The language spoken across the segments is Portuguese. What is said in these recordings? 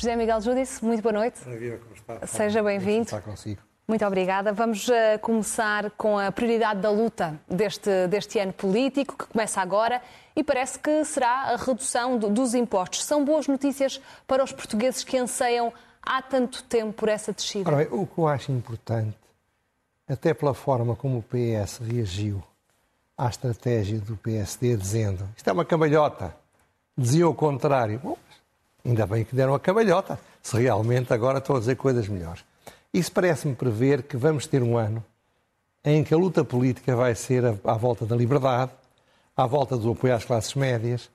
José Miguel Júdice, muito boa noite. como está? Seja bem-vindo. Está consigo. Muito obrigada. Vamos uh, começar com a prioridade da luta deste, deste ano político, que começa agora, e parece que será a redução do, dos impostos. São boas notícias para os portugueses que anseiam há tanto tempo por essa descida? Ora bem, o que eu acho importante, até pela forma como o PS reagiu à estratégia do PSD, dizendo isto é uma cambalhota, diziam o contrário. Bom, ainda bem que deram a cambalhota, se realmente agora estão a dizer coisas melhores. Isso parece-me prever que vamos ter um ano em que a luta política vai ser à volta da liberdade, à volta do apoio às classes médias,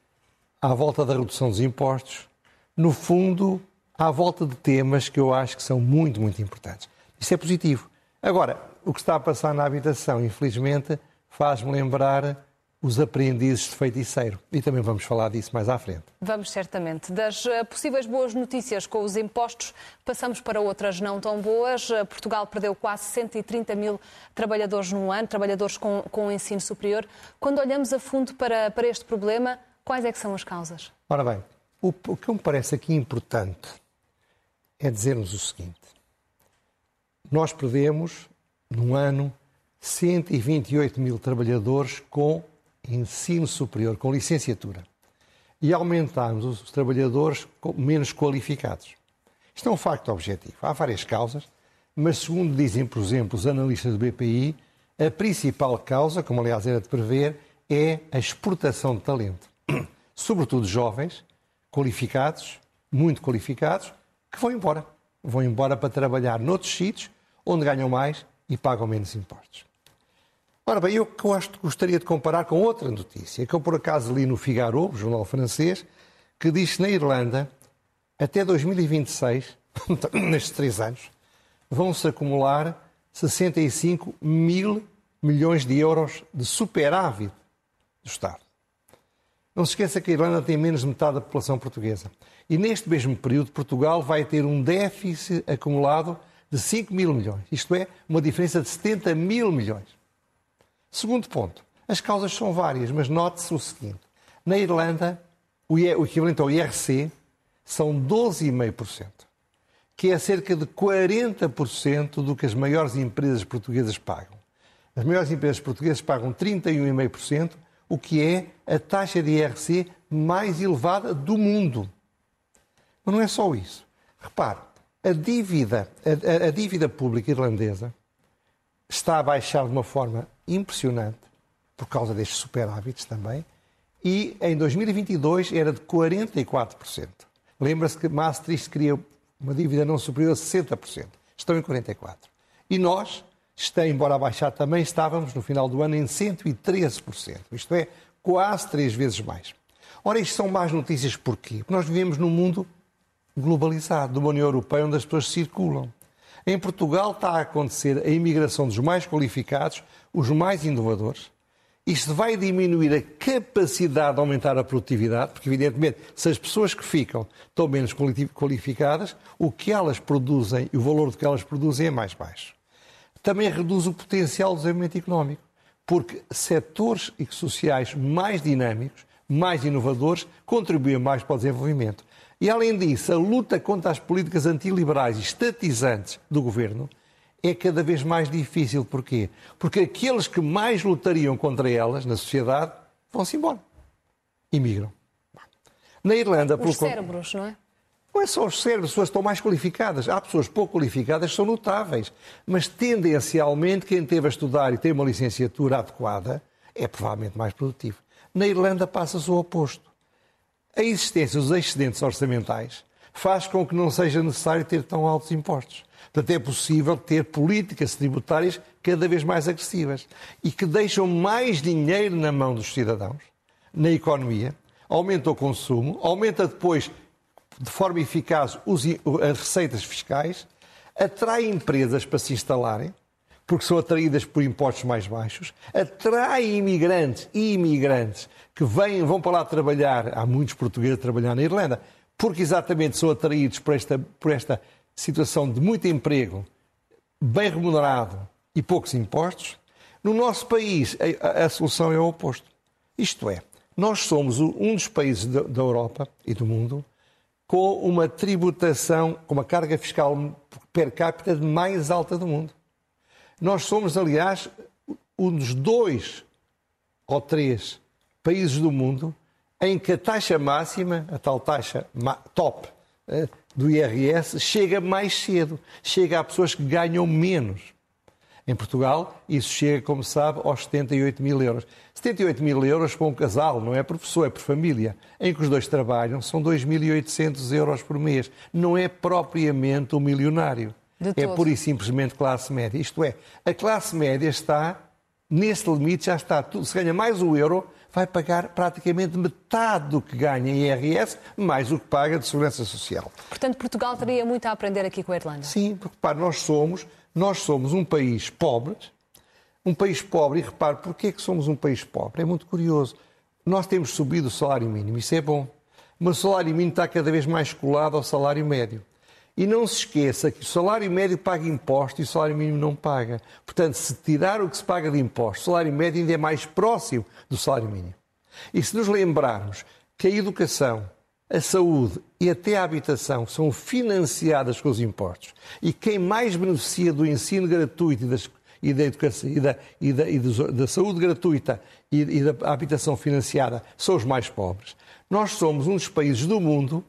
à volta da redução dos impostos, no fundo, à volta de temas que eu acho que são muito, muito importantes. Isso é positivo. Agora, o que está a passar na habitação, infelizmente, faz-me lembrar os aprendizes de feiticeiro. E também vamos falar disso mais à frente. Vamos, certamente. Das eh, possíveis boas notícias com os impostos, passamos para outras não tão boas. Eh, Portugal perdeu quase 130 mil trabalhadores no ano, trabalhadores com, com ensino superior. Quando olhamos a fundo para, para este problema, quais é que são as causas? Ora bem, o, o que me parece aqui importante é dizermos o seguinte. Nós perdemos, num ano, 128 mil trabalhadores com ensino superior, com licenciatura. E aumentámos os trabalhadores menos qualificados. Isto é um facto objetivo. Há várias causas, mas segundo dizem, por exemplo, os analistas do BPI, a principal causa, como aliás era de prever, é a exportação de talento. Sobretudo jovens, qualificados, muito qualificados, que vão embora. Vão embora para trabalhar noutros sítios onde ganham mais e pagam menos impostos. Ora bem, eu gostaria de comparar com outra notícia que eu por acaso li no Figaro, jornal francês, que diz que na Irlanda, até 2026, nestes três anos, vão-se acumular 65 mil milhões de euros de superávit do Estado. Não se esqueça que a Irlanda tem menos de metade da população portuguesa. E neste mesmo período, Portugal vai ter um déficit acumulado de 5 mil milhões. Isto é, uma diferença de 70 mil milhões. Segundo ponto, as causas são várias, mas note-se o seguinte: na Irlanda, o equivalente ao IRC são 12,5%, que é cerca de 40% do que as maiores empresas portuguesas pagam. As maiores empresas portuguesas pagam 31,5%, o que é a taxa de IRC mais elevada do mundo. Mas não é só isso. Repare, a dívida, a, a, a dívida pública irlandesa está a baixar de uma forma impressionante, por causa destes superávites também, e em 2022 era de 44%. Lembra-se que Maastricht queria uma dívida não superior a 60%. Estão em 44%. E nós, está, embora a baixar também, estávamos no final do ano em 113%. Isto é, quase três vezes mais. Ora, isto são más notícias porquê? Porque nós vivemos num mundo globalizado, de uma União Europeia onde as pessoas circulam. Em Portugal está a acontecer a imigração dos mais qualificados, os mais inovadores. Isto vai diminuir a capacidade de aumentar a produtividade, porque, evidentemente, se as pessoas que ficam estão menos qualificadas, o que elas produzem e o valor do que elas produzem é mais baixo. Também reduz o potencial de desenvolvimento económico, porque setores sociais mais dinâmicos, mais inovadores, contribuem mais para o desenvolvimento. E, além disso, a luta contra as políticas antiliberais e estatizantes do governo é cada vez mais difícil. Porquê? Porque aqueles que mais lutariam contra elas na sociedade vão-se embora. Imigram. Na Irlanda... Os cérebros, não é? Não é só os cérebros, as pessoas estão mais qualificadas. Há pessoas pouco qualificadas que são notáveis. Mas, tendencialmente, quem teve a estudar e tem uma licenciatura adequada é provavelmente mais produtivo. Na Irlanda passa-se o oposto. A existência dos excedentes orçamentais faz com que não seja necessário ter tão altos impostos. Portanto, é possível ter políticas tributárias cada vez mais agressivas e que deixam mais dinheiro na mão dos cidadãos, na economia, aumenta o consumo, aumenta depois, de forma eficaz, as receitas fiscais, atrai empresas para se instalarem, porque são atraídas por impostos mais baixos, atrai imigrantes e imigrantes que vêm, vão para lá trabalhar, há muitos portugueses a trabalhar na Irlanda, porque exatamente são atraídos por esta, por esta situação de muito emprego, bem remunerado e poucos impostos. No nosso país, a, a solução é o oposto. Isto é, nós somos um dos países da, da Europa e do mundo com uma tributação, com uma carga fiscal per capita mais alta do mundo. Nós somos, aliás, um dos dois ou três países do mundo em que a taxa máxima, a tal taxa top eh, do IRS, chega mais cedo, chega a pessoas que ganham menos. Em Portugal, isso chega, como sabe, aos 78 mil euros. 78 mil euros para um casal, não é por pessoa, é por família, em que os dois trabalham, são 2.800 euros por mês. Não é propriamente um milionário. É pura e simplesmente classe média. Isto é, a classe média está, nesse limite, já está tudo. Se ganha mais um euro, vai pagar praticamente metade do que ganha em IRS, mais o que paga de Segurança Social. Portanto, Portugal teria muito a aprender aqui com a Irlanda. Sim, porque para nós somos nós somos um país pobre, um país pobre, e repare, porquê é que somos um país pobre? É muito curioso. Nós temos subido o salário mínimo, isso é bom, mas o salário mínimo está cada vez mais colado ao salário médio. E não se esqueça que o salário médio paga imposto e o salário mínimo não paga. Portanto, se tirar o que se paga de imposto, o salário médio ainda é mais próximo do salário mínimo. E se nos lembrarmos que a educação, a saúde e até a habitação são financiadas com os impostos. E quem mais beneficia do ensino gratuito e, das, e da educação e, da, e, da, e da saúde gratuita e, e da habitação financiada são os mais pobres. Nós somos um dos países do mundo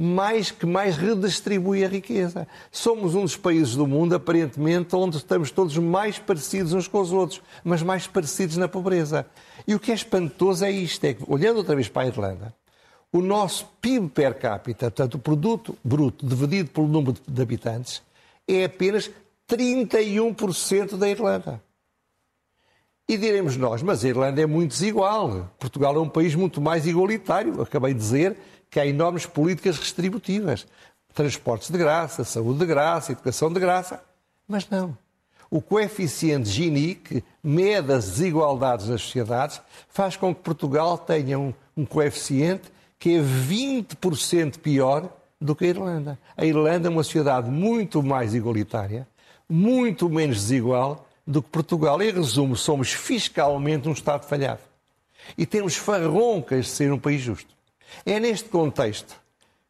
mais que mais redistribui a riqueza. Somos um dos países do mundo, aparentemente, onde estamos todos mais parecidos uns com os outros, mas mais parecidos na pobreza. E o que é espantoso é isto, é que, olhando outra vez para a Irlanda, o nosso PIB per capita, portanto, o produto bruto dividido pelo número de habitantes, é apenas 31% da Irlanda. E diremos nós, mas a Irlanda é muito desigual. Portugal é um país muito mais igualitário. Acabei de dizer que há enormes políticas restributivas. Transportes de graça, saúde de graça, educação de graça. Mas não. O coeficiente Gini, que mede as desigualdades nas sociedades, faz com que Portugal tenha um, um coeficiente que é 20% pior do que a Irlanda. A Irlanda é uma sociedade muito mais igualitária, muito menos desigual do que Portugal. Em resumo, somos fiscalmente um Estado falhado. E temos farroncas de ser um país justo. É neste contexto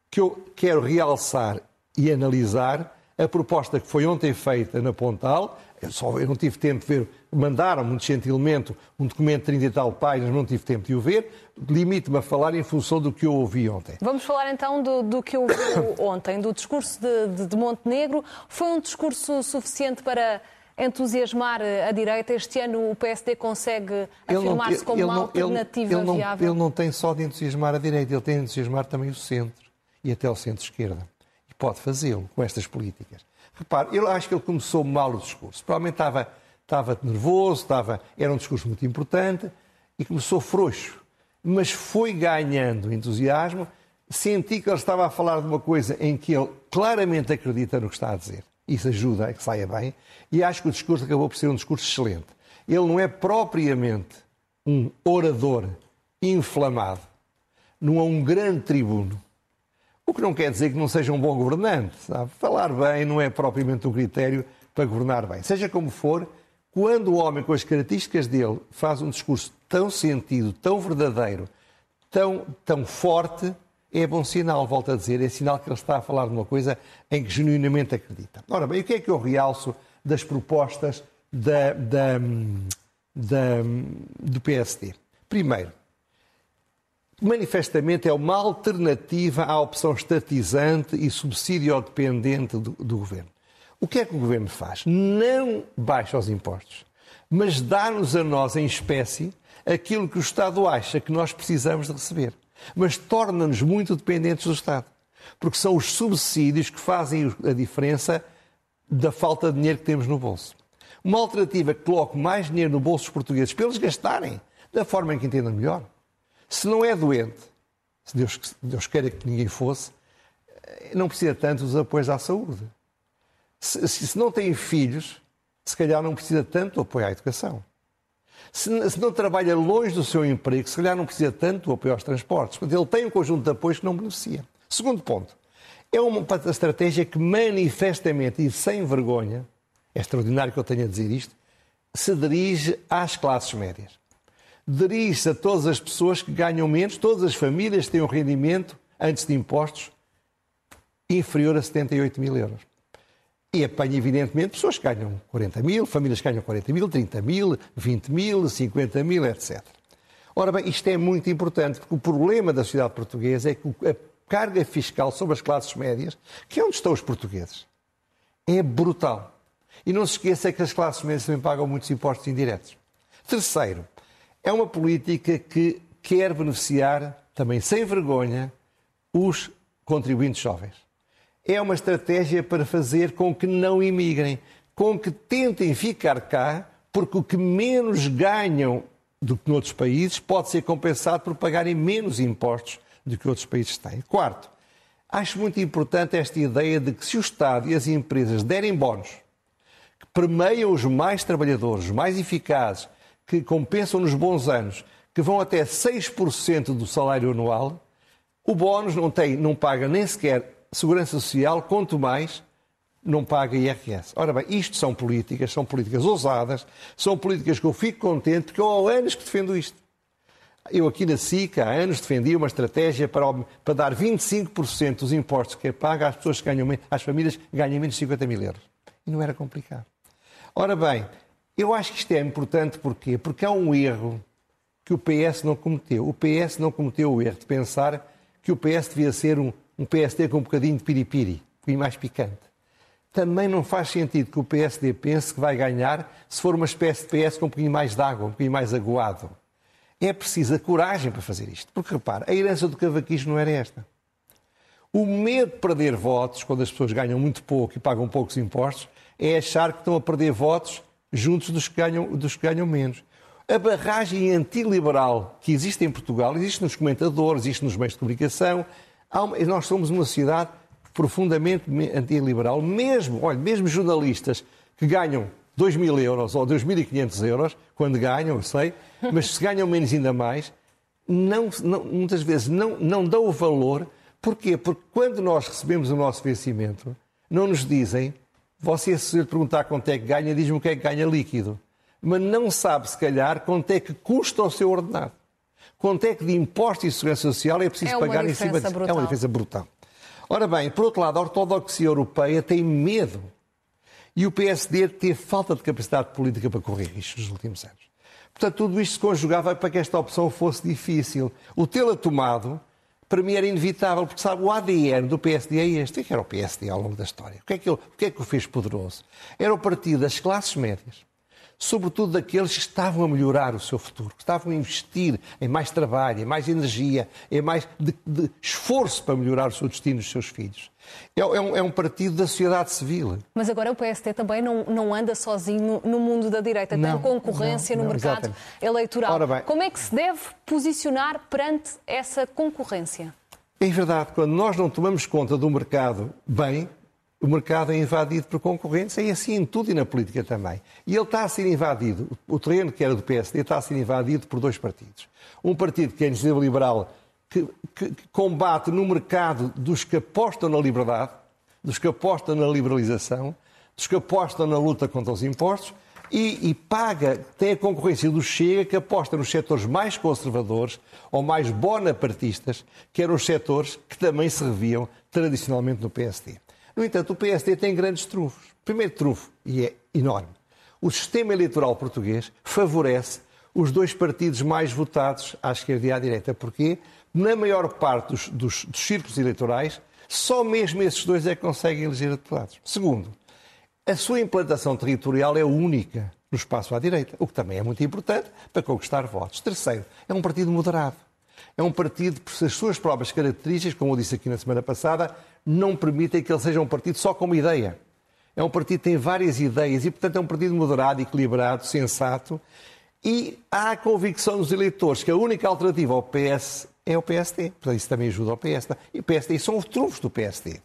que eu quero realçar e analisar a proposta que foi ontem feita na Pontal. Eu, só, eu não tive tempo de ver, mandaram muito gentilmente um documento de 30 e tal páginas, não tive tempo de o ver. Limite-me a falar em função do que eu ouvi ontem. Vamos falar então do, do que ouviu ontem, do discurso de, de, de Montenegro. Foi um discurso suficiente para entusiasmar a direita? Este ano o PSD consegue afirmar-se como uma alternativa ele, ele, viável? Ele não tem só de entusiasmar a direita, ele tem de entusiasmar também o centro e até o centro-esquerda. E pode fazê-lo com estas políticas. Repare, eu acho que ele começou mal o discurso. Provavelmente estava, estava nervoso, estava, era um discurso muito importante e começou frouxo. Mas foi ganhando entusiasmo. Senti que ele estava a falar de uma coisa em que ele claramente acredita no que está a dizer. Isso ajuda a que saia bem. E acho que o discurso acabou por ser um discurso excelente. Ele não é propriamente um orador inflamado, não é um grande tribuno o que não quer dizer que não seja um bom governante. Sabe? Falar bem não é propriamente um critério para governar bem. Seja como for, quando o homem com as características dele faz um discurso tão sentido, tão verdadeiro, tão, tão forte, é bom sinal, volto a dizer, é sinal que ele está a falar de uma coisa em que genuinamente acredita. Ora bem, o que é que eu realço das propostas da, da, da, do PSD? Primeiro, manifestamente é uma alternativa à opção estatizante e subsídio-dependente do, do, governo. O que é que o governo faz? Não baixa os impostos, mas dá-nos a nós, em espécie, aquilo que o Estado acha que nós precisamos de receber. Mas torna-nos muito dependentes do Estado. Porque são os subsídios que fazem a diferença da falta de dinheiro que temos no bolso. Uma alternativa que coloque mais dinheiro no bolso dos portugueses para eles gastarem da forma em que entendam melhor se não é doente, se Deus, Deus queira que ninguém fosse, não precisa tanto dos apoios à saúde. Se, se não tem filhos, se calhar não precisa tanto do apoio à educação. Se, se, não trabalha longe do seu emprego, se calhar não precisa tanto do apoio aos transportes. Portanto, ele tem um conjunto de apoios que não beneficia. Segundo ponto, é uma estratégia que manifestamente e sem vergonha, é extraordinário que eu tenha a dizer isto, se dirige às classes médias dirige-se a todas as pessoas que ganham menos, todas as famílias têm um rendimento, antes de impostos, inferior a 78 mil euros. E apanha, evidentemente, pessoas que ganham 40 mil, famílias que ganham 40 mil, 30 mil, 20 mil, 50 mil, etc. Ora bem, isto é muito importante, porque o problema da sociedade portuguesa é que a carga fiscal sobre as classes médias, que é onde estão os portugueses, é brutal. E não se esqueça que as classes médias também pagam muitos impostos indiretos. Terceiro, é uma política que quer beneficiar, também sem vergonha, os contribuintes jovens. É uma estratégia para fazer com que não imigrem, com que tentem ficar cá, porque o que menos ganham do que noutros países pode ser compensado por pagarem menos impostos do que outros países têm. Quarto, acho muito importante esta ideia de que se o Estado e as empresas derem bónus que premiam os mais trabalhadores, os mais eficazes, que compensam nos bons anos, que vão até 6% do salário anual, o bónus não, tem, não paga nem sequer segurança social, quanto mais não paga IRS. Ora bem, isto são políticas, são políticas ousadas, são políticas que eu fico contente, porque eu há anos que defendo isto. Eu aqui na SIC há anos defendi uma estratégia para, para dar 25% dos impostos que é paga às pessoas que ganham, às famílias que ganham menos de 50 mil euros. E não era complicado. Ora bem, eu acho que isto é importante porquê? Porque há um erro que o PS não cometeu. O PS não cometeu o erro de pensar que o PS devia ser um, um PSD com um bocadinho de piripiri, um bocadinho mais picante. Também não faz sentido que o PSD pense que vai ganhar se for uma espécie de PS com um bocadinho mais de água, um bocadinho mais aguado. É preciso a coragem para fazer isto. Porque, repara, a herança do cavaquismo não era esta. O medo de perder votos, quando as pessoas ganham muito pouco e pagam poucos impostos, é achar que estão a perder votos juntos dos que ganham, dos que ganham menos. A barragem antiliberal que existe em Portugal existe nos comentadores, existe nos meios de comunicação. Nós somos uma sociedade profundamente antiliberal. Mesmo, olha, mesmo jornalistas que ganham 2 mil euros ou 2.500 euros, quando ganham, eu sei, mas se ganham menos ainda mais, não, não, muitas vezes não, não dão o valor. Porquê? Porque quando nós recebemos o nosso vencimento, não nos dizem, você se lhe perguntar quanto é que ganha, diz-me o que é que ganha líquido. Mas não sabe, se calhar, quanto é que custa o seu ordenado. Quanto é que de imposto e segurança social é preciso é pagar em cima disso. É uma diferença brutal. Ora bem, por outro lado, a ortodoxia europeia tem medo e o PSD teve falta de capacidade política para correr isto nos últimos anos. Portanto, tudo isto se conjugava para que esta opção fosse difícil. O tê-la tomado, para mim, era inevitável, porque sabe, o ADN do PSD é este. O que era o PSD ao longo da história? O que é que, ele, o, que é que o fez poderoso? Era o partido das classes médias, sobretudo daqueles que estavam a melhorar o seu futuro, que estavam a investir em mais trabalho, em mais energia, em mais de, de esforço para melhorar o seu destino dos seus filhos. É, é, um, é, um, partido da sociedade civil. Mas agora o PST também não, não anda sozinho no mundo da direita, tem não, concorrência não, no mercado exatamente. eleitoral. Como é que se deve posicionar perante essa concorrência? É verdade, quando nós não tomamos conta do mercado bem, o mercado é invadido por concorrência e assim em tudo e na política também. E ele está a ser invadido, o terreno que era do PSD está a ser invadido por dois partidos. Um partido que é a iniciativa liberal, que, que, que combate no mercado dos que apostam na liberdade, dos que apostam na liberalização, dos que apostam na luta contra os impostos, e, e, paga, tem a concorrência do Chega, que aposta nos setores mais conservadores ou mais bonapartistas, que eram os setores que também se reviam tradicionalmente no PSD. No entanto, o PSD tem grandes trunfos. Primeiro trunfo, e é enorme, o sistema eleitoral português favorece os dois partidos mais votados à esquerda e à direita. Porquê? Na maior parte dos, dos, dos círculos eleitorais, só mesmo esses dois é que conseguem eleger deputados. Segundo, a sua implantação territorial é única no espaço à direita, o que também é muito importante para conquistar votos. Terceiro, é um partido moderado. É um partido, por as suas próprias características, como eu disse aqui na semana passada, não permitem que ele seja um partido só com uma ideia. É um partido que tem várias ideias e, portanto, é um partido moderado, equilibrado, sensato. E há a convicção dos eleitores que a única alternativa ao PS é o PSD. Portanto, isso também ajuda ao PSD. E o PSD são os trunfos do PSD.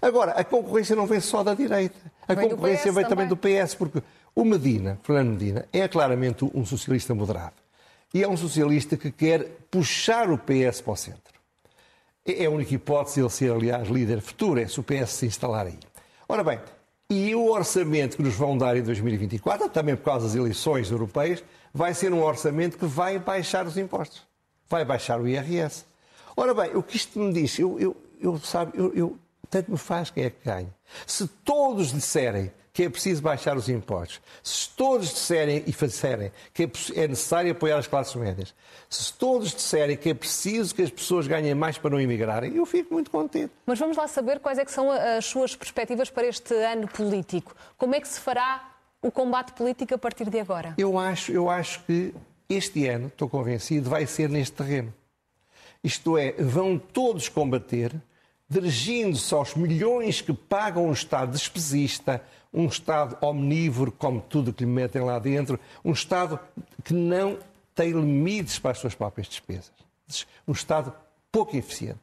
Agora, a concorrência não vem só da direita. A vem concorrência vem também do PS, porque o Medina, Fernando Medina, é claramente um socialista moderado. E é um socialista que quer puxar o PS para o centro. É a única hipótese ele ser, aliás, líder futuro, é se o PS se instalar aí. Ora bem, e o orçamento que nos vão dar em 2024, também por causa das eleições europeias, vai ser um orçamento que vai baixar os impostos. Vai baixar o IRS. Ora bem, o que isto me diz, eu, eu, eu sabe, eu, eu, tanto me faz quem é que ganha. Se todos disserem que é preciso baixar os impostos, se todos disserem e fizerem que é necessário apoiar as classes médias, se todos disserem que é preciso que as pessoas ganhem mais para não emigrarem, eu fico muito contente. Mas vamos lá saber quais é que são as suas perspectivas para este ano político. Como é que se fará o combate político a partir de agora? Eu acho, eu acho que este ano, estou convencido, vai ser neste terreno. Isto é, vão todos combater dirigindo-se aos milhões que pagam um Estado despesista, um Estado omnívoro, como tudo que lhe metem lá dentro, um Estado que não tem limites para as suas próprias despesas. Um Estado pouco eficiente.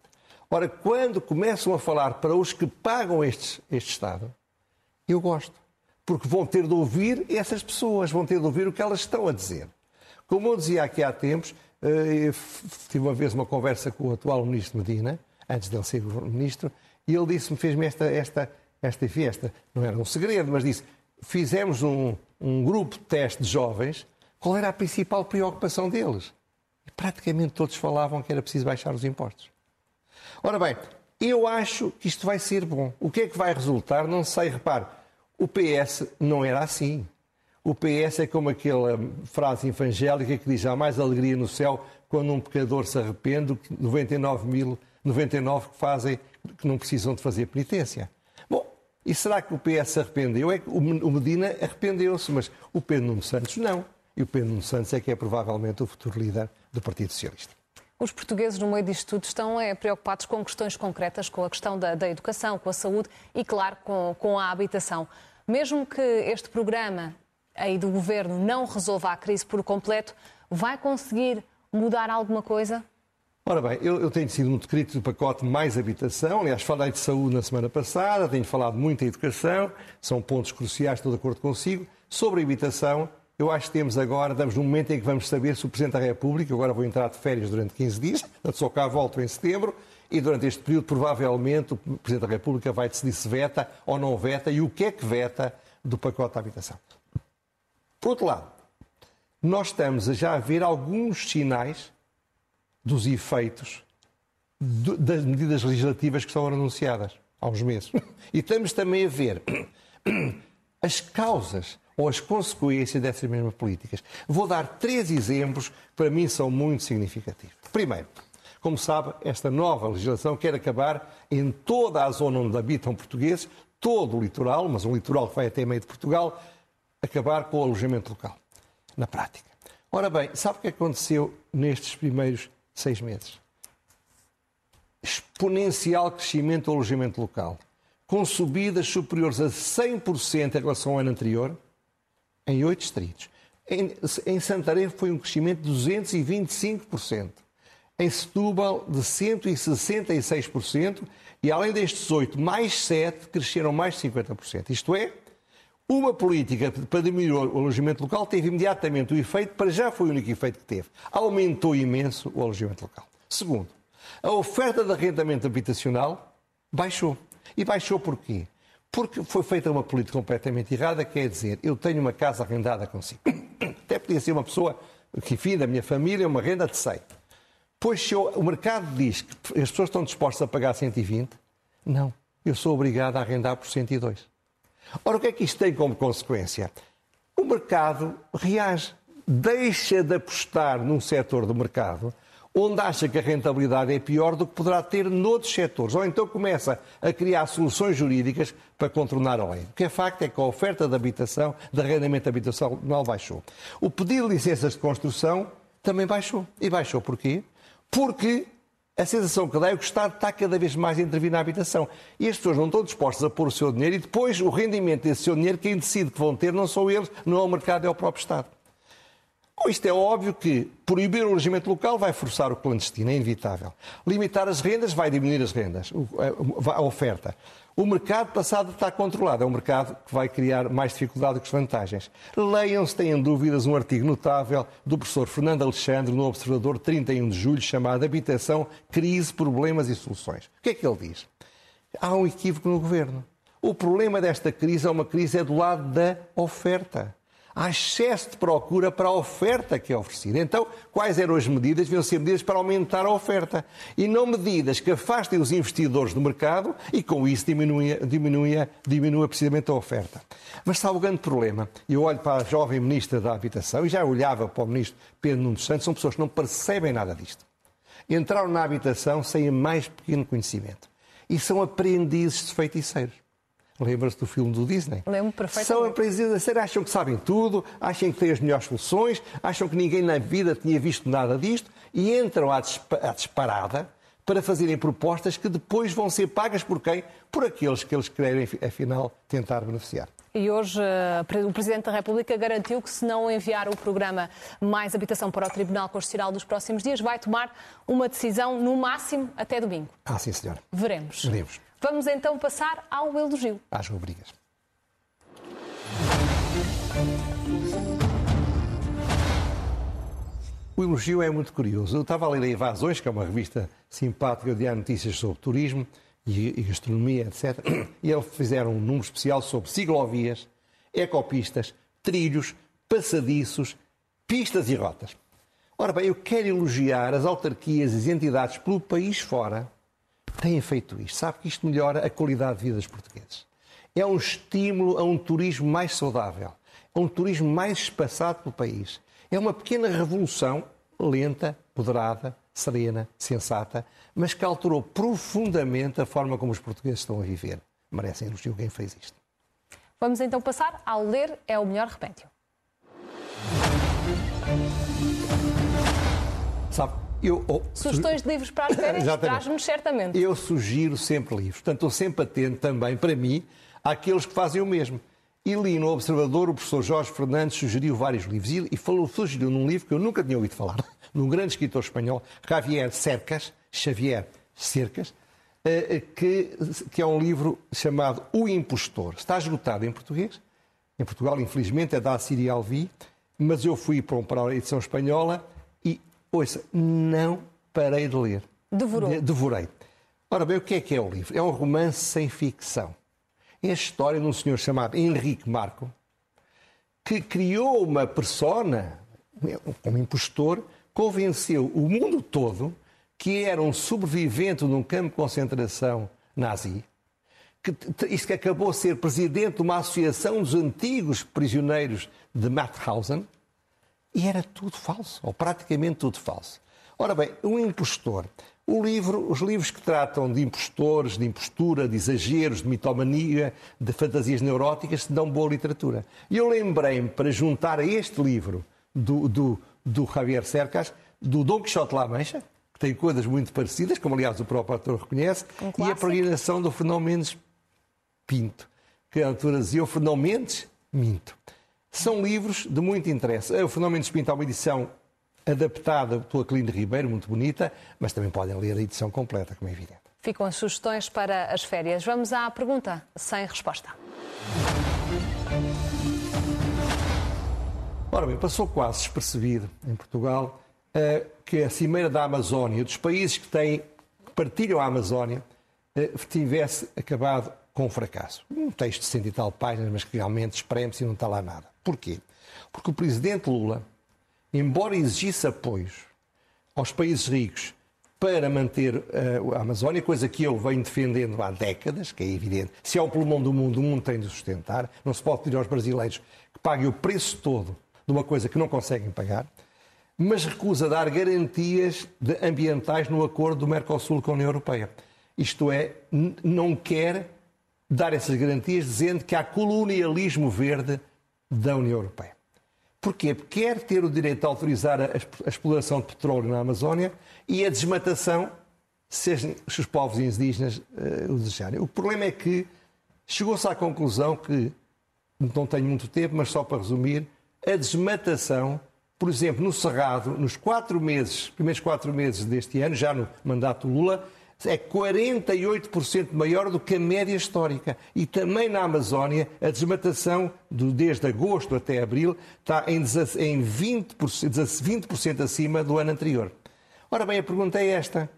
Ora, quando começam a falar para os que pagam este, este Estado, eu gosto. Porque vão ter de ouvir essas pessoas, vão ter de ouvir o que elas estão a dizer. Como eu dizia aqui há tempos, eh, tive uma vez uma conversa com o atual ministro Medina, antes dele ser ministro, e ele disse-me, fez-me esta, esta, esta festa, não era um segredo, mas disse, fizemos um, um grupo de teste de jovens, qual era a principal preocupação deles? E praticamente todos falavam que era preciso baixar os impostos. Ora bem, eu acho que isto vai ser bom. O que é que vai resultar? Não sei, repare, o PS não era assim. O PS é como aquela frase evangélica que diz: há mais alegria no céu quando um pecador se arrepende do que 99 mil 99 que fazem, que não precisam de fazer penitência. E será que o PS se arrependeu? É que o Medina arrependeu-se, mas o Pedro Nuno Santos não. E o Pedro Nuno Santos é que é provavelmente o futuro líder do Partido Socialista. Os portugueses, no meio disto tudo, estão é, preocupados com questões concretas, com a questão da, da educação, com a saúde e, claro, com, com a habitação. Mesmo que este programa aí do governo não resolva a crise por completo, vai conseguir mudar alguma coisa? Ora bem, eu, eu, tenho sido muito crítico do pacote mais habitação. Aliás, falei de saúde na semana passada, tenho falado muito em educação, são pontos cruciais, estou de acordo consigo. Sobre a habitação, eu acho que temos agora, estamos num momento em que vamos saber se o Presidente da República, agora vou entrar de férias durante 15 dias, portanto só cá volto em setembro, e durante este período, provavelmente, o Presidente da República vai decidir se veta ou não veta e o que é que veta do pacote da habitação. Por outro lado, nós estamos a já ver alguns sinais dos efeitos das medidas legislativas que são anunciadas há uns meses. E estamos também a ver as causas ou as consequências dessas mesmas políticas. Vou dar três exemplos que para mim são muito significativos. Primeiro, como sabe, esta nova legislação quer acabar em toda a zona onde habitam portugueses, todo o litoral, mas um litoral que vai até meio de Portugal, acabar com o alojamento local, na prática. Ora bem, sabe o que aconteceu nestes primeiros seis meses. Exponencial crescimento do alojamento local, com subidas superiores a 100% em relação ao ano anterior, em oito distritos. Em, em Santarém foi um crescimento de 225%. Em Setúbal, de 166%. E além destes oito, mais sete cresceram mais de 50%. Isto é, uma política para diminuir o alojamento local teve imediatamente o efeito, para já foi o único efeito que teve. Aumentou imenso o alojamento local. Segundo, a oferta de arrendamento habitacional baixou. E baixou porquê? Porque foi feita uma política completamente errada, quer dizer, eu tenho uma casa arrendada consigo. Até podia ser uma pessoa que, enfim, da minha família, uma renda de 100. Pois se eu, o mercado diz que as pessoas estão dispostas a pagar 120, não. Eu sou obrigado a arrendar por 102. Ora, o que é que isto tem como consequência? O mercado reage, deixa de apostar num setor do mercado onde acha que a rentabilidade é pior do que poderá ter noutros setores, ou então começa a criar soluções jurídicas para contornar a lei. O que é facto é que a oferta de habitação, de arrendamento habitacional baixou. O pedido de licenças de construção também baixou. E baixou porquê? Porque a sensação que dá é que o Estado está cada vez mais a intervir na habitação. E as pessoas não estão dispostas a pôr o seu dinheiro e depois o rendimento desse seu dinheiro, quem decide que vão ter não são eles, não é o mercado, é o próprio Estado. Com isto é óbvio que proibir o alojamento local vai forçar o clandestino, é inevitável. Limitar as rendas vai diminuir as rendas, a oferta. O mercado passado está controlado, é um mercado que vai criar mais dificuldade que vantagens. Leiam, se têm dúvidas, um artigo notável do professor Fernando Alexandre no Observador 31 de julho, chamado Habitação, Crise, Problemas e Soluções. O que é que ele diz? Há um equívoco no governo. O problema desta crise é uma crise é do lado da oferta. Há excesso de procura para a oferta que é oferecida. Então, quais eram as medidas? Deviam ser medidas para aumentar a oferta. E não medidas que afastem os investidores do mercado e, com isso, diminuem, diminuem, diminuem precisamente a oferta. Mas está o grande problema. Eu olho para a jovem Ministra da Habitação e já olhava para o Ministro Pedro Nuno Santos, são pessoas que não percebem nada disto. Entraram na habitação sem o mais pequeno conhecimento. E são aprendizes de feiticeiros. Lembra-se do filme do Disney? Lembro perfeitamente. São empresas a sério, acham que sabem tudo, acham que têm as melhores soluções, acham que ninguém na vida tinha visto nada disto e entram à, disparada para fazerem propostas que depois vão ser pagas por quem? Por aqueles que eles querem, afinal, tentar beneficiar. E hoje uh, o Presidente da República garantiu que, se não enviar o programa Mais Habitação para o Tribunal Constitucional dos próximos dias, vai tomar uma decisão, no máximo, até domingo. Ah, sim, senhor. Veremos. Veremos. Vamos então passar ao elogio. Às rubricas. O elogio é muito curioso. Eu estava a ler a Invasões, que é uma revista simpática de há notícias sobre turismo e, gastronomia, etc. E eles fizeram um número especial sobre ciclovias, ecopistas, trilhos, passadiços, pistas e rotas. Ora bem, eu quero elogiar as autarquias e as entidades pelo país fora têm feito isto. Sabe que isto melhora a qualidade de vida dos portugueses. É um estímulo a um turismo mais saudável, a um turismo mais espaçado pelo país. É uma pequena revolução, lenta, moderada, serena, sensata, mas que alterou profundamente a forma como os portugueses estão a viver. Merecem elogio quem fez isto. Vamos então passar ao ler é o melhor repente. Sabe, eu, oh, Sugestões de livros para as férias traz-nos certamente. Eu sugiro sempre livros. Portanto, estou sempre atento também, para mim, àqueles que fazem o mesmo. E li no Observador, o professor Jorge Fernandes sugeriu vários livros. E falou, sugeriu num livro que eu nunca tinha ouvido falar, num grande escritor espanhol, Javier Cercas, Xavier Cercas, eh, eh, que, que é um livro chamado O Impostor. Está esgotado em português. Em Portugal, infelizmente, é da Assíria Alvi, mas eu fui para a edição espanhola e, ouça, não parei de ler. Devorou. De, devorei. Ora bem, o que é que é o livro? É um romance sem ficção. É a história de um senhor chamado Henrique Marco, que criou uma persona, um impostor, convenceu o mundo todo que era um sobrevivente de um campo de concentração nazi, que, isto que acabou a ser presidente de uma associação dos antigos prisioneiros de Mauthausen, e era tudo falso, ou praticamente tudo falso. Ora bem, um impostor. Livro, os livros que tratam de impostores, de impostura, de exageros, de mitomania, de fantasias neuróticas, dão boa literatura. E eu lembrei-me, para juntar a este livro do, do, do Javier Cercas, do Dom Quixote La Mancha, que tem coisas muito parecidas, como aliás o próprio autor reconhece, um e a peregrinação do Fernão Mendes Pinto, que a autora dizia o Fernão Mendes Minto. São livros de muito interesse. O Fernão Mendes Pinto é uma edição adaptada pela Cline Ribeiro, muito bonita, mas também podem ler a edição completa, como é evidente. Ficam as sugestões para as férias. Vamos à pergunta sem resposta. Ora bem, passou quase despercebido em Portugal uh, que a Cimeira da Amazónia, dos países que têm, que partilham a Amazónia, uh, tivesse acabado com um fracasso. Um texto de cento e tal páginas, mas que realmente espreme-se e não está lá nada. Porquê? Porque o presidente Lula, embora exigisse apoios aos países ricos para manter uh, a Amazónia, coisa que eu venho defendendo há décadas, que é evidente. Se é o pulmão do mundo, o mundo tem de sustentar. Não se pode pedir aos brasileiros que paguem o preço todo de uma coisa que não conseguem pagar, mas recusa dar garantias ambientais no acordo do Mercosul com a União Europeia. Isto é, não quer dar essas garantias dizendo que há colonialismo verde da União Europeia. Porquê? Porque quer ter o direito a autorizar a exploração de petróleo na Amazónia e a desmatação se os povos indígenas uh, o desejarem. O problema é que chegou-se à conclusão que, não tenho muito tempo, mas só para resumir, a desmatação, por exemplo, no Cerrado, nos quatro meses, primeiros quatro meses deste ano, já no mandato Lula, é 48% maior do que a média histórica. E também na Amazónia, a desmatação do, desde agosto até abril está em, em 20%, 20 acima do ano anterior. Ora bem, a pergunta é esta.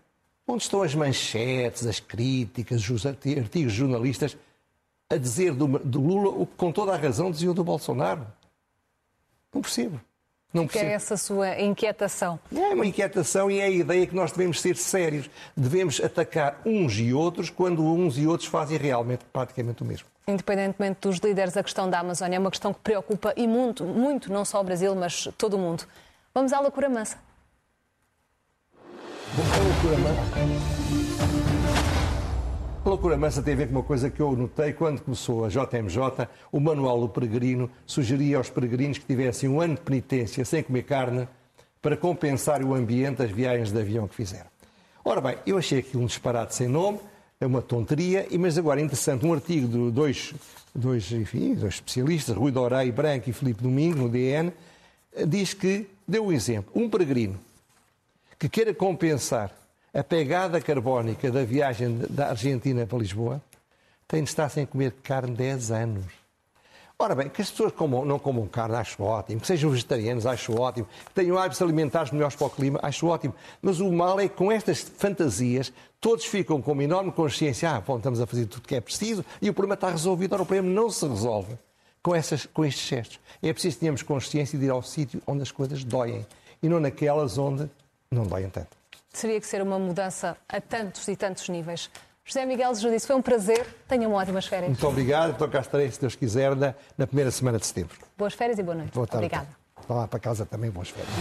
Onde estão as manchetes, as críticas, os artigos jornalistas a dizer do, do Lula o que com toda a razão diziam do Bolsonaro? Não percebo. Não que é essa sua inquietação? É uma inquietação e é a ideia que nós devemos ser sérios. Devemos atacar uns e outros quando uns e outros fazem realmente praticamente o mesmo. Independentemente dos líderes, a questão da Amazónia é uma questão que preocupa e muito, muito, não só o Brasil, mas todo o mundo. Vamos à loucura mansa. A loucura mansa. Loucura mansa tem a ver com uma coisa que eu notei quando começou a JMJ. O Manual do Peregrino sugeria aos peregrinos que tivessem um ano de penitência sem comer carne para compensar o ambiente das viagens de avião que fizeram. Ora bem, eu achei aquilo um disparate sem nome, é uma tonteria, mas agora é interessante, um artigo de dois, dois, enfim, dois especialistas, Rui Dorei Branco e Filipe Domingo, no DN, diz que, deu um exemplo, um peregrino que queira compensar a pegada carbónica da viagem da Argentina para Lisboa tem de estar sem comer carne 10 anos. Ora bem, que as pessoas comam, não comam carne, acho ótimo. Que sejam vegetarianos, acho ótimo. Que tenham hábitos alimentares melhores para o clima, acho ótimo. Mas o mal é que com estas fantasias todos ficam com uma enorme consciência. Ah, bom, estamos a fazer tudo o que é preciso e o problema está resolvido. Ora, o problema não se resolve com, essas, com estes gestos. É preciso que tenhamos consciência de ir ao sítio onde as coisas doem e não naquelas onde não doem tanto teria que ser uma mudança a tantos e tantos níveis. José Miguel Judice, foi um prazer. Tenha uma ótimas férias. Muito obrigado. Estou cá estarei, se Deus quiser, na, na, primeira semana de setembro. Boas férias e boa noite. Boa tarde. Obrigada. Vá lá para casa também, boas férias.